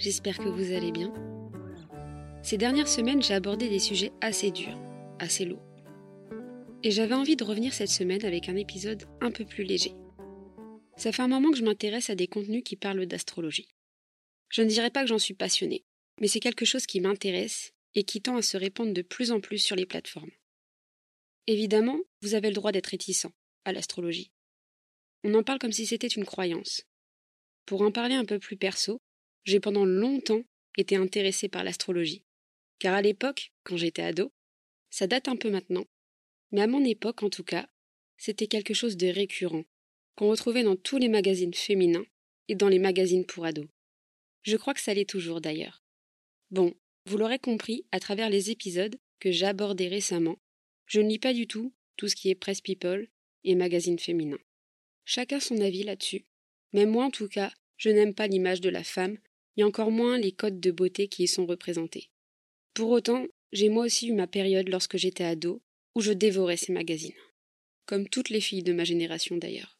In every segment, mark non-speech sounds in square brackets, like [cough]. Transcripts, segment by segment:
j'espère que vous allez bien. Ces dernières semaines, j'ai abordé des sujets assez durs, assez lourds. Et j'avais envie de revenir cette semaine avec un épisode un peu plus léger. Ça fait un moment que je m'intéresse à des contenus qui parlent d'astrologie. Je ne dirais pas que j'en suis passionnée, mais c'est quelque chose qui m'intéresse et qui tend à se répandre de plus en plus sur les plateformes. Évidemment, vous avez le droit d'être réticent à l'astrologie. On en parle comme si c'était une croyance. Pour en parler un peu plus perso, j'ai pendant longtemps été intéressé par l'astrologie. Car à l'époque, quand j'étais ado, ça date un peu maintenant, mais à mon époque en tout cas, c'était quelque chose de récurrent, qu'on retrouvait dans tous les magazines féminins et dans les magazines pour ados. Je crois que ça l'est toujours d'ailleurs. Bon, vous l'aurez compris à travers les épisodes que j'ai abordés récemment, je ne lis pas du tout tout ce qui est presse people et magazines féminins. Chacun son avis là-dessus, mais moi en tout cas, je n'aime pas l'image de la femme et encore moins les codes de beauté qui y sont représentés. Pour autant, j'ai moi aussi eu ma période lorsque j'étais ado où je dévorais ces magazines, comme toutes les filles de ma génération d'ailleurs.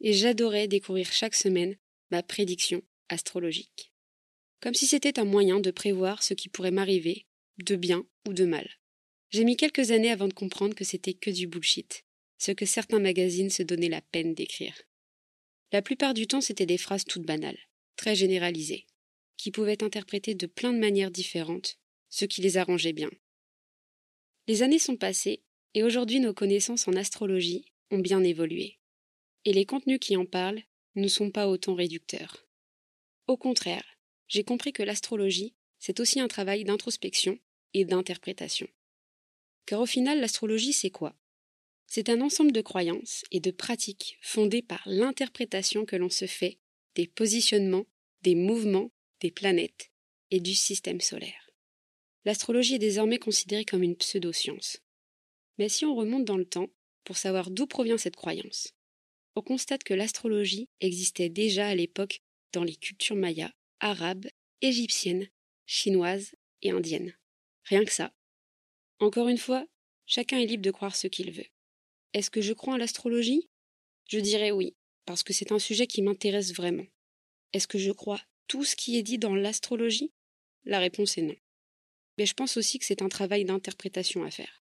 Et j'adorais découvrir chaque semaine ma prédiction astrologique, comme si c'était un moyen de prévoir ce qui pourrait m'arriver, de bien ou de mal. J'ai mis quelques années avant de comprendre que c'était que du bullshit, ce que certains magazines se donnaient la peine d'écrire. La plupart du temps, c'était des phrases toutes banales, très généralisées, qui pouvaient être interprétées de plein de manières différentes, ce qui les arrangeait bien. Les années sont passées, et aujourd'hui nos connaissances en astrologie ont bien évolué. Et les contenus qui en parlent ne sont pas autant réducteurs. Au contraire, j'ai compris que l'astrologie, c'est aussi un travail d'introspection et d'interprétation. Car au final, l'astrologie, c'est quoi? C'est un ensemble de croyances et de pratiques fondées par l'interprétation que l'on se fait des positionnements, des mouvements des planètes et du système solaire. L'astrologie est désormais considérée comme une pseudo-science. Mais si on remonte dans le temps, pour savoir d'où provient cette croyance, on constate que l'astrologie existait déjà à l'époque dans les cultures mayas, arabes, égyptiennes, chinoises et indiennes. Rien que ça. Encore une fois, chacun est libre de croire ce qu'il veut. Est-ce que je crois à l'astrologie? Je dirais oui, parce que c'est un sujet qui m'intéresse vraiment. Est-ce que je crois tout ce qui est dit dans l'astrologie? La réponse est non. Mais je pense aussi que c'est un travail d'interprétation à faire.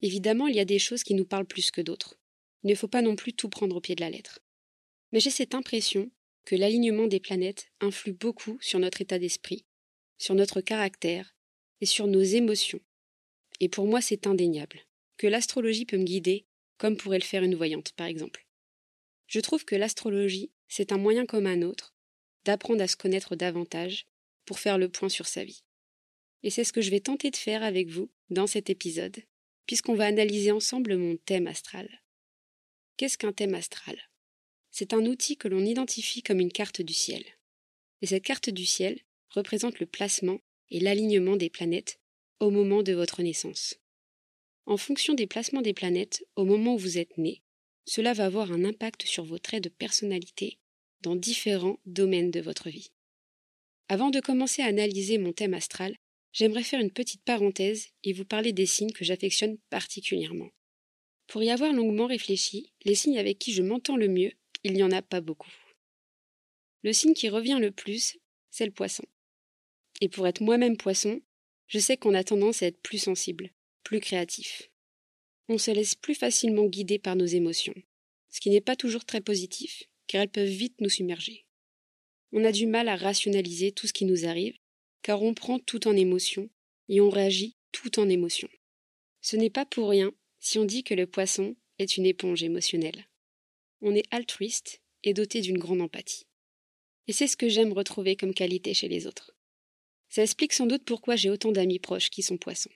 Évidemment, il y a des choses qui nous parlent plus que d'autres. Il ne faut pas non plus tout prendre au pied de la lettre. Mais j'ai cette impression que l'alignement des planètes influe beaucoup sur notre état d'esprit, sur notre caractère et sur nos émotions. Et pour moi, c'est indéniable que l'astrologie peut me guider comme pourrait le faire une voyante, par exemple. Je trouve que l'astrologie, c'est un moyen comme un autre d'apprendre à se connaître davantage pour faire le point sur sa vie. Et c'est ce que je vais tenter de faire avec vous dans cet épisode, puisqu'on va analyser ensemble mon thème astral. Qu'est-ce qu'un thème astral? C'est un outil que l'on identifie comme une carte du ciel. Et cette carte du ciel représente le placement et l'alignement des planètes au moment de votre naissance. En fonction des placements des planètes au moment où vous êtes né, cela va avoir un impact sur vos traits de personnalité dans différents domaines de votre vie. Avant de commencer à analyser mon thème astral, j'aimerais faire une petite parenthèse et vous parler des signes que j'affectionne particulièrement. Pour y avoir longuement réfléchi, les signes avec qui je m'entends le mieux, il n'y en a pas beaucoup. Le signe qui revient le plus, c'est le poisson. Et pour être moi-même poisson, je sais qu'on a tendance à être plus sensible, plus créatif on se laisse plus facilement guider par nos émotions, ce qui n'est pas toujours très positif, car elles peuvent vite nous submerger. On a du mal à rationaliser tout ce qui nous arrive, car on prend tout en émotion et on réagit tout en émotion. Ce n'est pas pour rien si on dit que le poisson est une éponge émotionnelle. On est altruiste et doté d'une grande empathie. Et c'est ce que j'aime retrouver comme qualité chez les autres. Ça explique sans doute pourquoi j'ai autant d'amis proches qui sont poissons.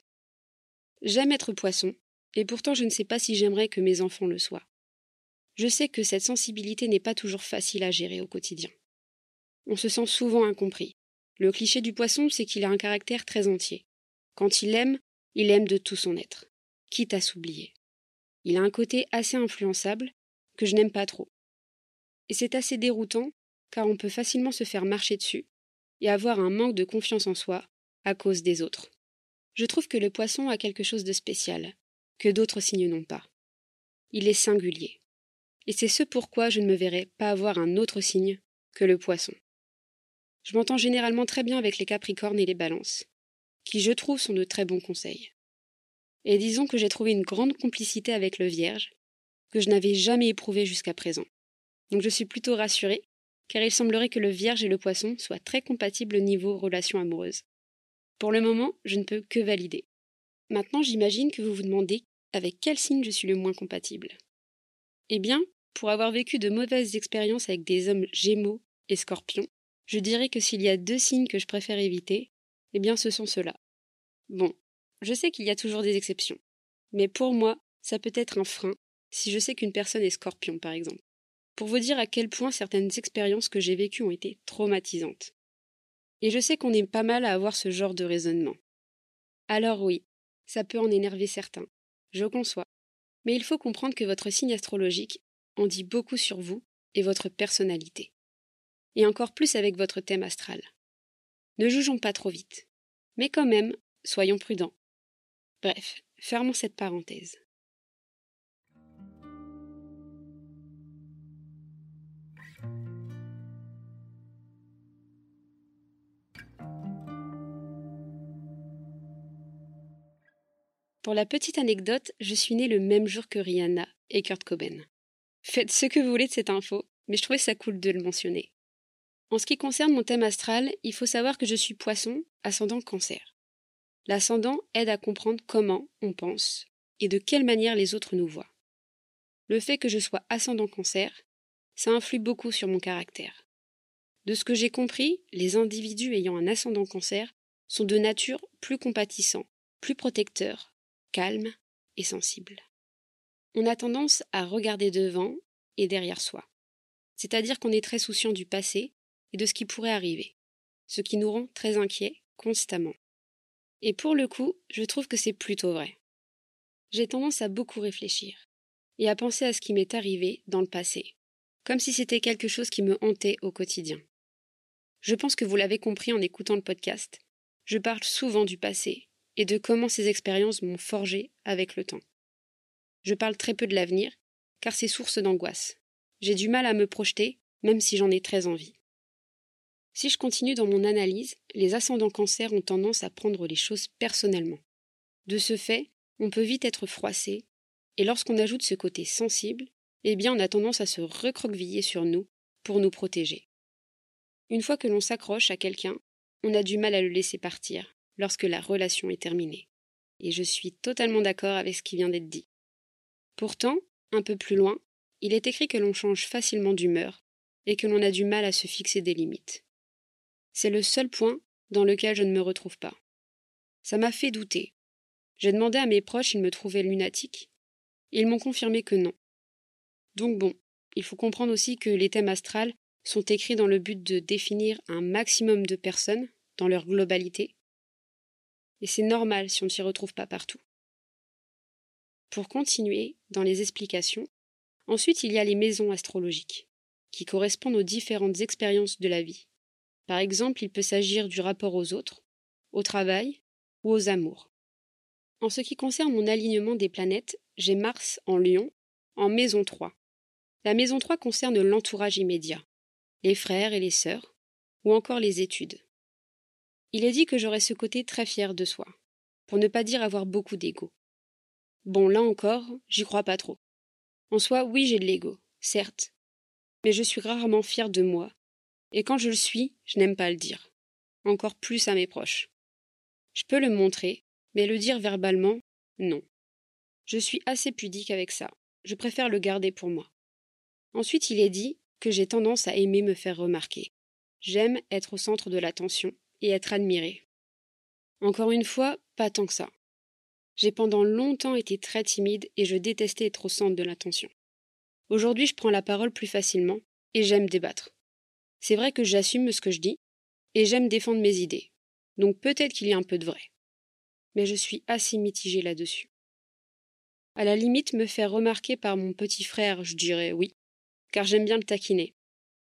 J'aime être poisson et pourtant je ne sais pas si j'aimerais que mes enfants le soient. Je sais que cette sensibilité n'est pas toujours facile à gérer au quotidien. On se sent souvent incompris. Le cliché du poisson, c'est qu'il a un caractère très entier. Quand il aime, il aime de tout son être, quitte à s'oublier. Il a un côté assez influençable que je n'aime pas trop. Et c'est assez déroutant, car on peut facilement se faire marcher dessus et avoir un manque de confiance en soi à cause des autres. Je trouve que le poisson a quelque chose de spécial, que d'autres signes n'ont pas. Il est singulier. Et c'est ce pourquoi je ne me verrai pas avoir un autre signe que le poisson. Je m'entends généralement très bien avec les Capricornes et les Balances, qui je trouve sont de très bons conseils. Et disons que j'ai trouvé une grande complicité avec le Vierge, que je n'avais jamais éprouvée jusqu'à présent. Donc je suis plutôt rassurée, car il semblerait que le Vierge et le Poisson soient très compatibles au niveau relations amoureuses. Pour le moment, je ne peux que valider. Maintenant, j'imagine que vous vous demandez avec quel signe je suis le moins compatible? Eh bien, pour avoir vécu de mauvaises expériences avec des hommes gémeaux et scorpions, je dirais que s'il y a deux signes que je préfère éviter, eh bien ce sont ceux-là. Bon, je sais qu'il y a toujours des exceptions, mais pour moi, ça peut être un frein si je sais qu'une personne est scorpion, par exemple. Pour vous dire à quel point certaines expériences que j'ai vécues ont été traumatisantes. Et je sais qu'on est pas mal à avoir ce genre de raisonnement. Alors oui, ça peut en énerver certains, je conçois. Mais il faut comprendre que votre signe astrologique en dit beaucoup sur vous et votre personnalité et encore plus avec votre thème astral. Ne jugeons pas trop vite. Mais quand même, soyons prudents. Bref, fermons cette parenthèse. Pour la petite anecdote, je suis née le même jour que Rihanna et Kurt Cobain. Faites ce que vous voulez de cette info, mais je trouvais ça cool de le mentionner. En ce qui concerne mon thème astral, il faut savoir que je suis poisson, ascendant cancer. L'ascendant aide à comprendre comment on pense et de quelle manière les autres nous voient. Le fait que je sois ascendant cancer, ça influe beaucoup sur mon caractère. De ce que j'ai compris, les individus ayant un ascendant cancer sont de nature plus compatissants, plus protecteurs, calmes et sensibles. On a tendance à regarder devant et derrière soi. C'est-à-dire qu'on est très souciant du passé et de ce qui pourrait arriver, ce qui nous rend très inquiets constamment. Et pour le coup, je trouve que c'est plutôt vrai. J'ai tendance à beaucoup réfléchir et à penser à ce qui m'est arrivé dans le passé, comme si c'était quelque chose qui me hantait au quotidien. Je pense que vous l'avez compris en écoutant le podcast, je parle souvent du passé et de comment ces expériences m'ont forgé avec le temps. Je parle très peu de l'avenir, car c'est source d'angoisse. J'ai du mal à me projeter, même si j'en ai très envie. Si je continue dans mon analyse, les ascendants cancer ont tendance à prendre les choses personnellement. De ce fait, on peut vite être froissé, et lorsqu'on ajoute ce côté sensible, eh bien on a tendance à se recroqueviller sur nous pour nous protéger. Une fois que l'on s'accroche à quelqu'un, on a du mal à le laisser partir lorsque la relation est terminée. Et je suis totalement d'accord avec ce qui vient d'être dit. Pourtant, un peu plus loin, il est écrit que l'on change facilement d'humeur et que l'on a du mal à se fixer des limites. C'est le seul point dans lequel je ne me retrouve pas. Ça m'a fait douter. J'ai demandé à mes proches s'ils me trouvaient lunatique. Ils m'ont confirmé que non. Donc bon, il faut comprendre aussi que les thèmes astrales sont écrits dans le but de définir un maximum de personnes dans leur globalité. Et c'est normal si on ne s'y retrouve pas partout. Pour continuer dans les explications, ensuite il y a les maisons astrologiques, qui correspondent aux différentes expériences de la vie. Par exemple, il peut s'agir du rapport aux autres, au travail ou aux amours. En ce qui concerne mon alignement des planètes, j'ai Mars en Lion, en maison 3. La maison 3 concerne l'entourage immédiat, les frères et les sœurs, ou encore les études. Il est dit que j'aurais ce côté très fier de soi, pour ne pas dire avoir beaucoup d'ego. Bon, là encore, j'y crois pas trop. En soi, oui, j'ai de l'ego, certes, mais je suis rarement fier de moi et quand je le suis, je n'aime pas le dire. Encore plus à mes proches. Je peux le montrer, mais le dire verbalement, non. Je suis assez pudique avec ça. Je préfère le garder pour moi. Ensuite, il est dit que j'ai tendance à aimer me faire remarquer. J'aime être au centre de l'attention et être admiré. Encore une fois, pas tant que ça. J'ai pendant longtemps été très timide et je détestais être au centre de l'attention. Aujourd'hui, je prends la parole plus facilement et j'aime débattre. C'est vrai que j'assume ce que je dis, et j'aime défendre mes idées. Donc peut-être qu'il y a un peu de vrai. Mais je suis assez mitigée là-dessus. À la limite, me faire remarquer par mon petit frère, je dirais oui, car j'aime bien le taquiner.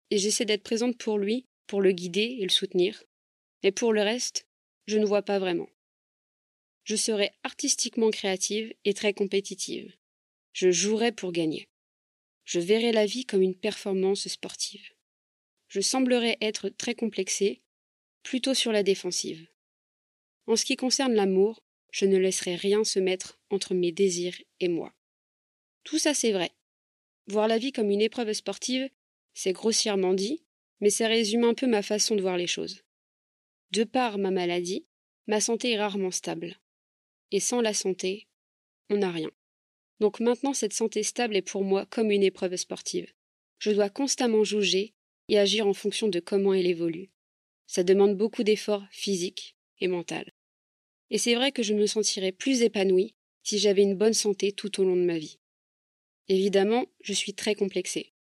Et j'essaie d'être présente pour lui, pour le guider et le soutenir. Mais pour le reste, je ne vois pas vraiment. Je serai artistiquement créative et très compétitive. Je jouerai pour gagner. Je verrai la vie comme une performance sportive je semblerais être très complexée plutôt sur la défensive. En ce qui concerne l'amour, je ne laisserai rien se mettre entre mes désirs et moi. Tout ça c'est vrai. Voir la vie comme une épreuve sportive, c'est grossièrement dit, mais ça résume un peu ma façon de voir les choses. De par ma maladie, ma santé est rarement stable. Et sans la santé, on n'a rien. Donc maintenant cette santé stable est pour moi comme une épreuve sportive. Je dois constamment juger et agir en fonction de comment elle évolue. Ça demande beaucoup d'efforts physiques et mentaux. Et c'est vrai que je me sentirais plus épanouie si j'avais une bonne santé tout au long de ma vie. Évidemment, je suis très complexée.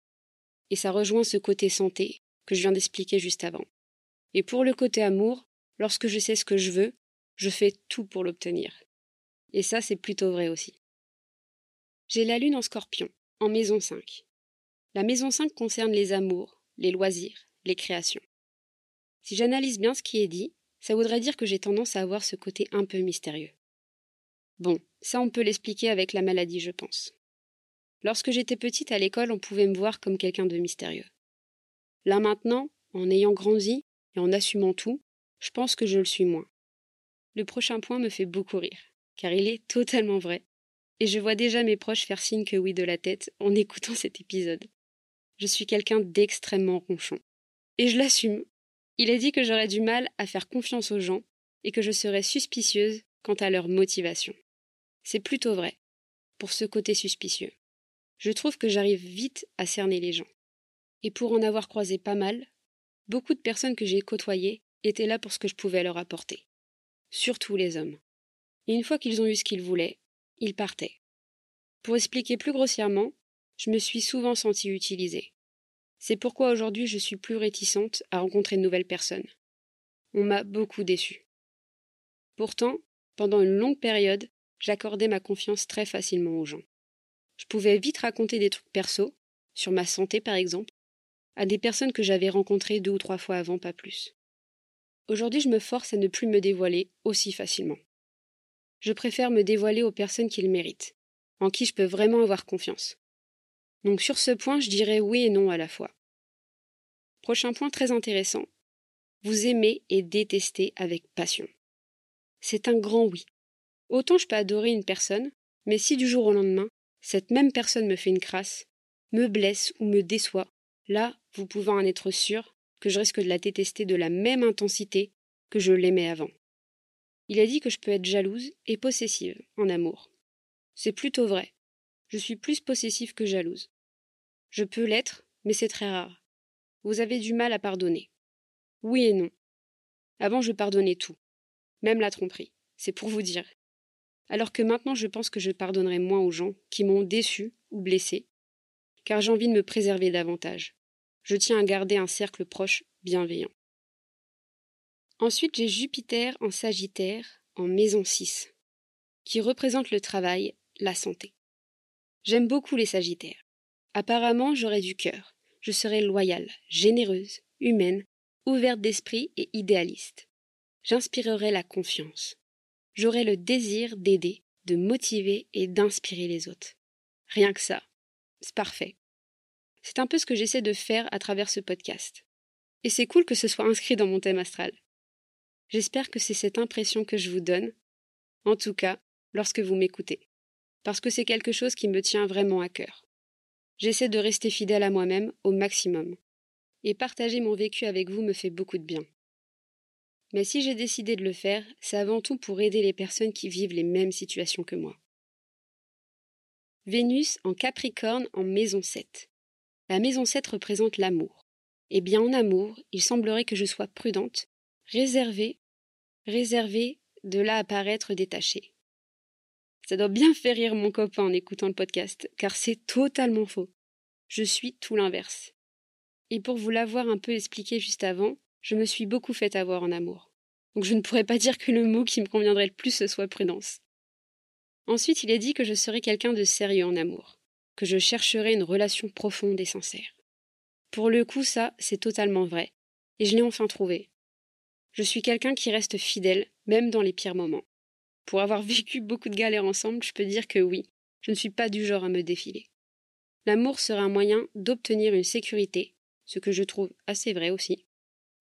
Et ça rejoint ce côté santé que je viens d'expliquer juste avant. Et pour le côté amour, lorsque je sais ce que je veux, je fais tout pour l'obtenir. Et ça, c'est plutôt vrai aussi. J'ai la lune en scorpion, en maison 5. La maison 5 concerne les amours, les loisirs, les créations. Si j'analyse bien ce qui est dit, ça voudrait dire que j'ai tendance à avoir ce côté un peu mystérieux. Bon, ça on peut l'expliquer avec la maladie, je pense. Lorsque j'étais petite à l'école, on pouvait me voir comme quelqu'un de mystérieux. Là maintenant, en ayant grandi et en assumant tout, je pense que je le suis moins. Le prochain point me fait beaucoup rire, car il est totalement vrai, et je vois déjà mes proches faire signe que oui de la tête en [laughs] écoutant cet épisode. Je suis quelqu'un d'extrêmement ronchon. Et je l'assume. Il a dit que j'aurais du mal à faire confiance aux gens et que je serais suspicieuse quant à leur motivation. C'est plutôt vrai, pour ce côté suspicieux. Je trouve que j'arrive vite à cerner les gens. Et pour en avoir croisé pas mal, beaucoup de personnes que j'ai côtoyées étaient là pour ce que je pouvais leur apporter. Surtout les hommes. Et une fois qu'ils ont eu ce qu'ils voulaient, ils partaient. Pour expliquer plus grossièrement, je me suis souvent sentie utilisée. C'est pourquoi aujourd'hui je suis plus réticente à rencontrer de nouvelles personnes. On m'a beaucoup déçue. Pourtant, pendant une longue période, j'accordais ma confiance très facilement aux gens. Je pouvais vite raconter des trucs perso, sur ma santé par exemple, à des personnes que j'avais rencontrées deux ou trois fois avant, pas plus. Aujourd'hui, je me force à ne plus me dévoiler aussi facilement. Je préfère me dévoiler aux personnes qui le méritent, en qui je peux vraiment avoir confiance. Donc sur ce point, je dirais oui et non à la fois. Prochain point très intéressant. Vous aimez et détestez avec passion. C'est un grand oui. Autant je peux adorer une personne, mais si du jour au lendemain, cette même personne me fait une crasse, me blesse ou me déçoit, là, vous pouvez en être sûr que je risque de la détester de la même intensité que je l'aimais avant. Il a dit que je peux être jalouse et possessive en amour. C'est plutôt vrai. Je suis plus possessive que jalouse. Je peux l'être, mais c'est très rare. Vous avez du mal à pardonner. Oui et non. Avant, je pardonnais tout, même la tromperie. C'est pour vous dire. Alors que maintenant, je pense que je pardonnerai moins aux gens qui m'ont déçu ou blessé, car j'ai envie de me préserver davantage. Je tiens à garder un cercle proche bienveillant. Ensuite, j'ai Jupiter en Sagittaire, en maison 6, qui représente le travail, la santé. J'aime beaucoup les Sagittaires. Apparemment, j'aurais du cœur. Je serais loyale, généreuse, humaine, ouverte d'esprit et idéaliste. J'inspirerai la confiance. J'aurai le désir d'aider, de motiver et d'inspirer les autres. Rien que ça. C'est parfait. C'est un peu ce que j'essaie de faire à travers ce podcast. Et c'est cool que ce soit inscrit dans mon thème astral. J'espère que c'est cette impression que je vous donne, en tout cas lorsque vous m'écoutez, parce que c'est quelque chose qui me tient vraiment à cœur. J'essaie de rester fidèle à moi-même au maximum. Et partager mon vécu avec vous me fait beaucoup de bien. Mais si j'ai décidé de le faire, c'est avant tout pour aider les personnes qui vivent les mêmes situations que moi. Vénus en Capricorne en maison 7. La maison 7 représente l'amour. Eh bien, en amour, il semblerait que je sois prudente, réservée, réservée de là apparaître détachée. Ça doit bien faire rire mon copain en écoutant le podcast, car c'est totalement faux. Je suis tout l'inverse. Et pour vous l'avoir un peu expliqué juste avant, je me suis beaucoup fait avoir en amour. Donc je ne pourrais pas dire que le mot qui me conviendrait le plus ce soit prudence. Ensuite, il est dit que je serais quelqu'un de sérieux en amour, que je chercherais une relation profonde et sincère. Pour le coup, ça, c'est totalement vrai, et je l'ai enfin trouvé. Je suis quelqu'un qui reste fidèle, même dans les pires moments. Pour avoir [laughs] vécu beaucoup de galères ensemble, je peux dire que oui, je ne suis pas du genre à me défiler. L'amour sera un moyen d'obtenir une sécurité, ce que je trouve assez vrai aussi,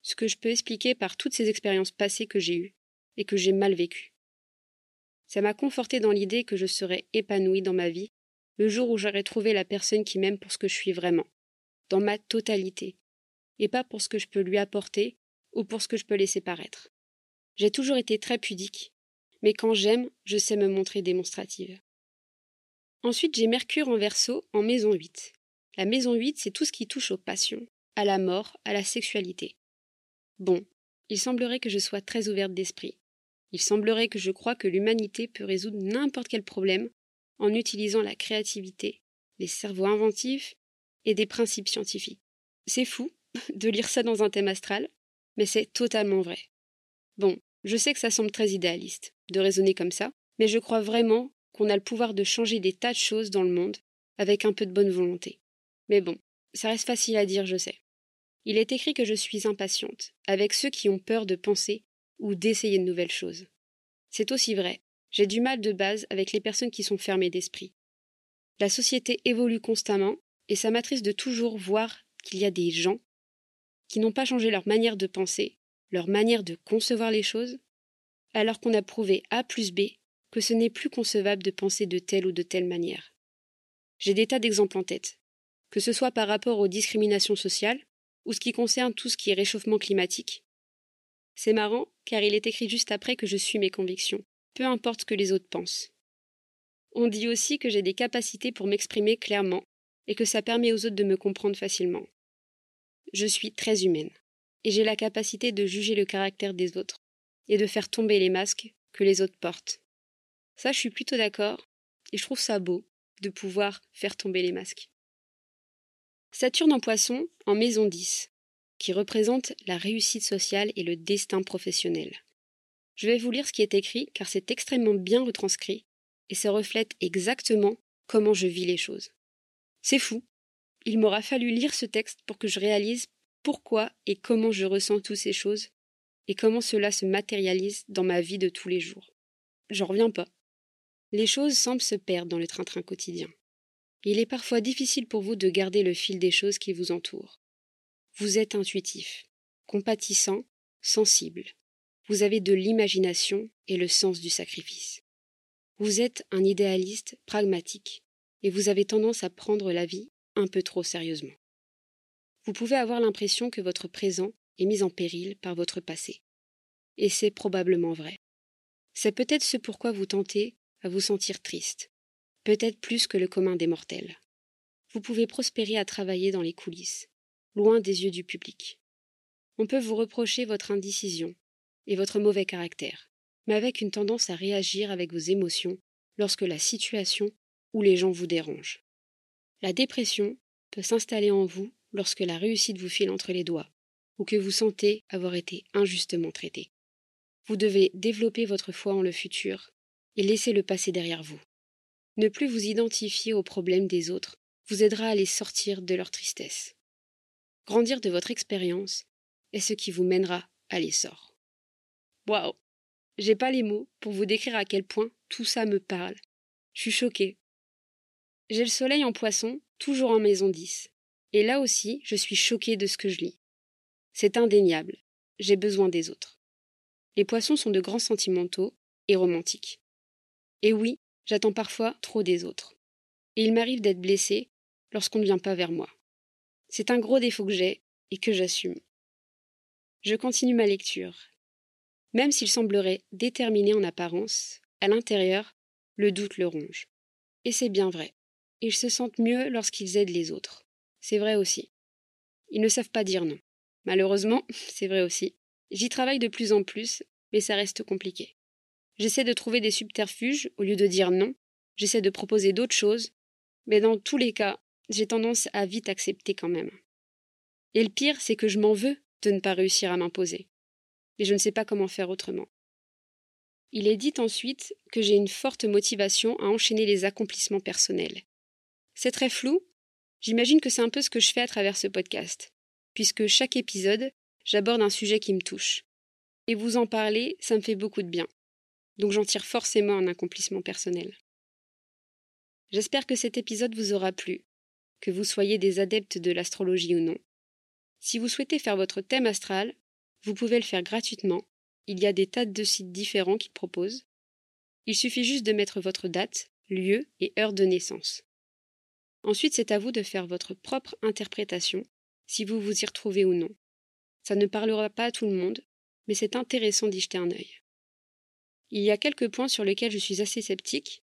ce que je peux expliquer par toutes ces expériences passées que j'ai eues et que j'ai mal vécues. Ça m'a conforté dans l'idée que je serais épanouie dans ma vie le jour où j'aurai trouvé la personne qui m'aime pour ce que je suis vraiment, dans ma totalité, et pas pour ce que je peux lui apporter ou pour ce que je peux laisser paraître. J'ai toujours été très pudique, mais quand j'aime, je sais me montrer démonstrative. Ensuite, j'ai Mercure en verso en maison 8. La maison 8, c'est tout ce qui touche aux passions, à la mort, à la sexualité. Bon, il semblerait que je sois très ouverte d'esprit. Il semblerait que je crois que l'humanité peut résoudre n'importe quel problème en utilisant la créativité, les cerveaux inventifs et des principes scientifiques. C'est fou [laughs] de lire ça dans un thème astral, mais c'est totalement vrai. Bon, je sais que ça semble très idéaliste de raisonner comme ça, mais je crois vraiment qu'on a le pouvoir de changer des tas de choses dans le monde avec un peu de bonne volonté. Mais bon, ça reste facile à dire, je sais. Il est écrit que je suis impatiente, avec ceux qui ont peur de penser ou d'essayer de nouvelles choses. C'est aussi vrai, j'ai du mal de base avec les personnes qui sont fermées d'esprit. La société évolue constamment, et ça m'attriste de toujours voir qu'il y a des gens qui n'ont pas changé leur manière de penser, leur manière de concevoir les choses, alors qu'on a prouvé A plus B que ce n'est plus concevable de penser de telle ou de telle manière. J'ai des tas d'exemples en tête, que ce soit par rapport aux discriminations sociales, ou ce qui concerne tout ce qui est réchauffement climatique. C'est marrant, car il est écrit juste après que je suis mes convictions, peu importe ce que les autres pensent. On dit aussi que j'ai des capacités pour m'exprimer clairement et que ça permet aux autres de me comprendre facilement. Je suis très humaine et j'ai la capacité de juger le caractère des autres et de faire tomber les masques que les autres portent. Ça, je suis plutôt d'accord et je trouve ça beau de pouvoir faire tomber les masques. Saturne en poisson en maison 10, qui représente la réussite sociale et le destin professionnel. Je vais vous lire ce qui est écrit car c'est extrêmement bien retranscrit et ça reflète exactement comment je vis les choses. C'est fou. Il m'aura fallu lire ce texte pour que je réalise pourquoi et comment je ressens toutes ces choses et comment cela se matérialise dans ma vie de tous les jours. J'en reviens pas. Les choses semblent se perdre dans le train-train quotidien. Il est parfois difficile pour vous de garder le fil des choses qui vous entourent. Vous êtes intuitif, compatissant, sensible, vous avez de l'imagination et le sens du sacrifice. Vous êtes un idéaliste pragmatique, et vous avez tendance à prendre la vie un peu trop sérieusement. Vous pouvez avoir l'impression que votre présent est mis en péril par votre passé. Et c'est probablement vrai. C'est peut-être ce pourquoi vous tentez à vous sentir triste, peut-être plus que le commun des mortels. Vous pouvez prospérer à travailler dans les coulisses, loin des yeux du public. On peut vous reprocher votre indécision, et votre mauvais caractère, mais avec une tendance à réagir avec vos émotions lorsque la situation ou les gens vous dérangent. La dépression peut s'installer en vous lorsque la réussite vous file entre les doigts ou que vous sentez avoir été injustement traité. Vous devez développer votre foi en le futur et laisser le passé derrière vous. Ne plus vous identifier aux problèmes des autres vous aidera à les sortir de leur tristesse. Grandir de votre expérience est ce qui vous mènera à l'essor. Waouh J'ai pas les mots pour vous décrire à quel point tout ça me parle. Je suis choquée. J'ai le soleil en poisson, toujours en maison 10. Et là aussi, je suis choquée de ce que je lis. C'est indéniable. J'ai besoin des autres. Les poissons sont de grands sentimentaux et romantiques. Et oui, j'attends parfois trop des autres. Et il m'arrive d'être blessée lorsqu'on ne vient pas vers moi. C'est un gros défaut que j'ai et que j'assume. Je continue ma lecture même s'il semblerait déterminé en apparence, à l'intérieur, le doute le ronge. Et c'est bien vrai. Ils se sentent mieux lorsqu'ils aident les autres. C'est vrai aussi. Ils ne savent pas dire non. Malheureusement, [laughs] c'est vrai aussi. J'y travaille de plus en plus, mais ça reste compliqué. J'essaie de trouver des subterfuges au lieu de dire non. J'essaie de proposer d'autres choses, mais dans tous les cas, j'ai tendance à vite accepter quand même. Et le pire, c'est que je m'en veux de ne pas réussir à m'imposer et je ne sais pas comment faire autrement. Il est dit ensuite que j'ai une forte motivation à enchaîner les accomplissements personnels. C'est très flou, j'imagine que c'est un peu ce que je fais à travers ce podcast, puisque chaque épisode, j'aborde un sujet qui me touche. Et vous en parler, ça me fait beaucoup de bien. Donc j'en tire forcément un accomplissement personnel. J'espère que cet épisode vous aura plu, que vous soyez des adeptes de l'astrologie ou non. Si vous souhaitez faire votre thème astral, vous pouvez le faire gratuitement. Il y a des tas de sites différents qui proposent. Il suffit juste de mettre votre date, lieu et heure de naissance. Ensuite, c'est à vous de faire votre propre interprétation, si vous vous y retrouvez ou non. Ça ne parlera pas à tout le monde, mais c'est intéressant d'y jeter un œil. Il y a quelques points sur lesquels je suis assez sceptique,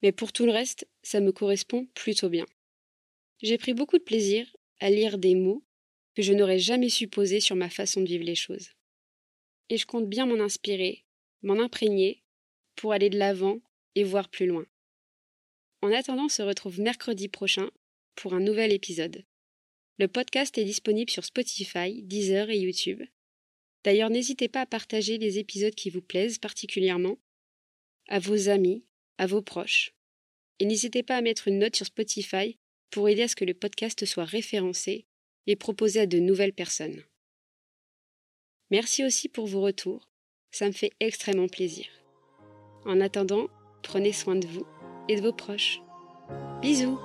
mais pour tout le reste, ça me correspond plutôt bien. J'ai pris beaucoup de plaisir à lire des mots que je n'aurais jamais supposés sur ma façon de vivre les choses. Et je compte bien m'en inspirer, m'en imprégner, pour aller de l'avant et voir plus loin. En attendant, on se retrouve mercredi prochain pour un nouvel épisode. Le podcast est disponible sur Spotify, Deezer et YouTube. D'ailleurs, n'hésitez pas à partager les épisodes qui vous plaisent particulièrement à vos amis, à vos proches. Et n'hésitez pas à mettre une note sur Spotify pour aider à ce que le podcast soit référencé et proposé à de nouvelles personnes. Merci aussi pour vos retours, ça me fait extrêmement plaisir. En attendant, prenez soin de vous et de vos proches. Bisous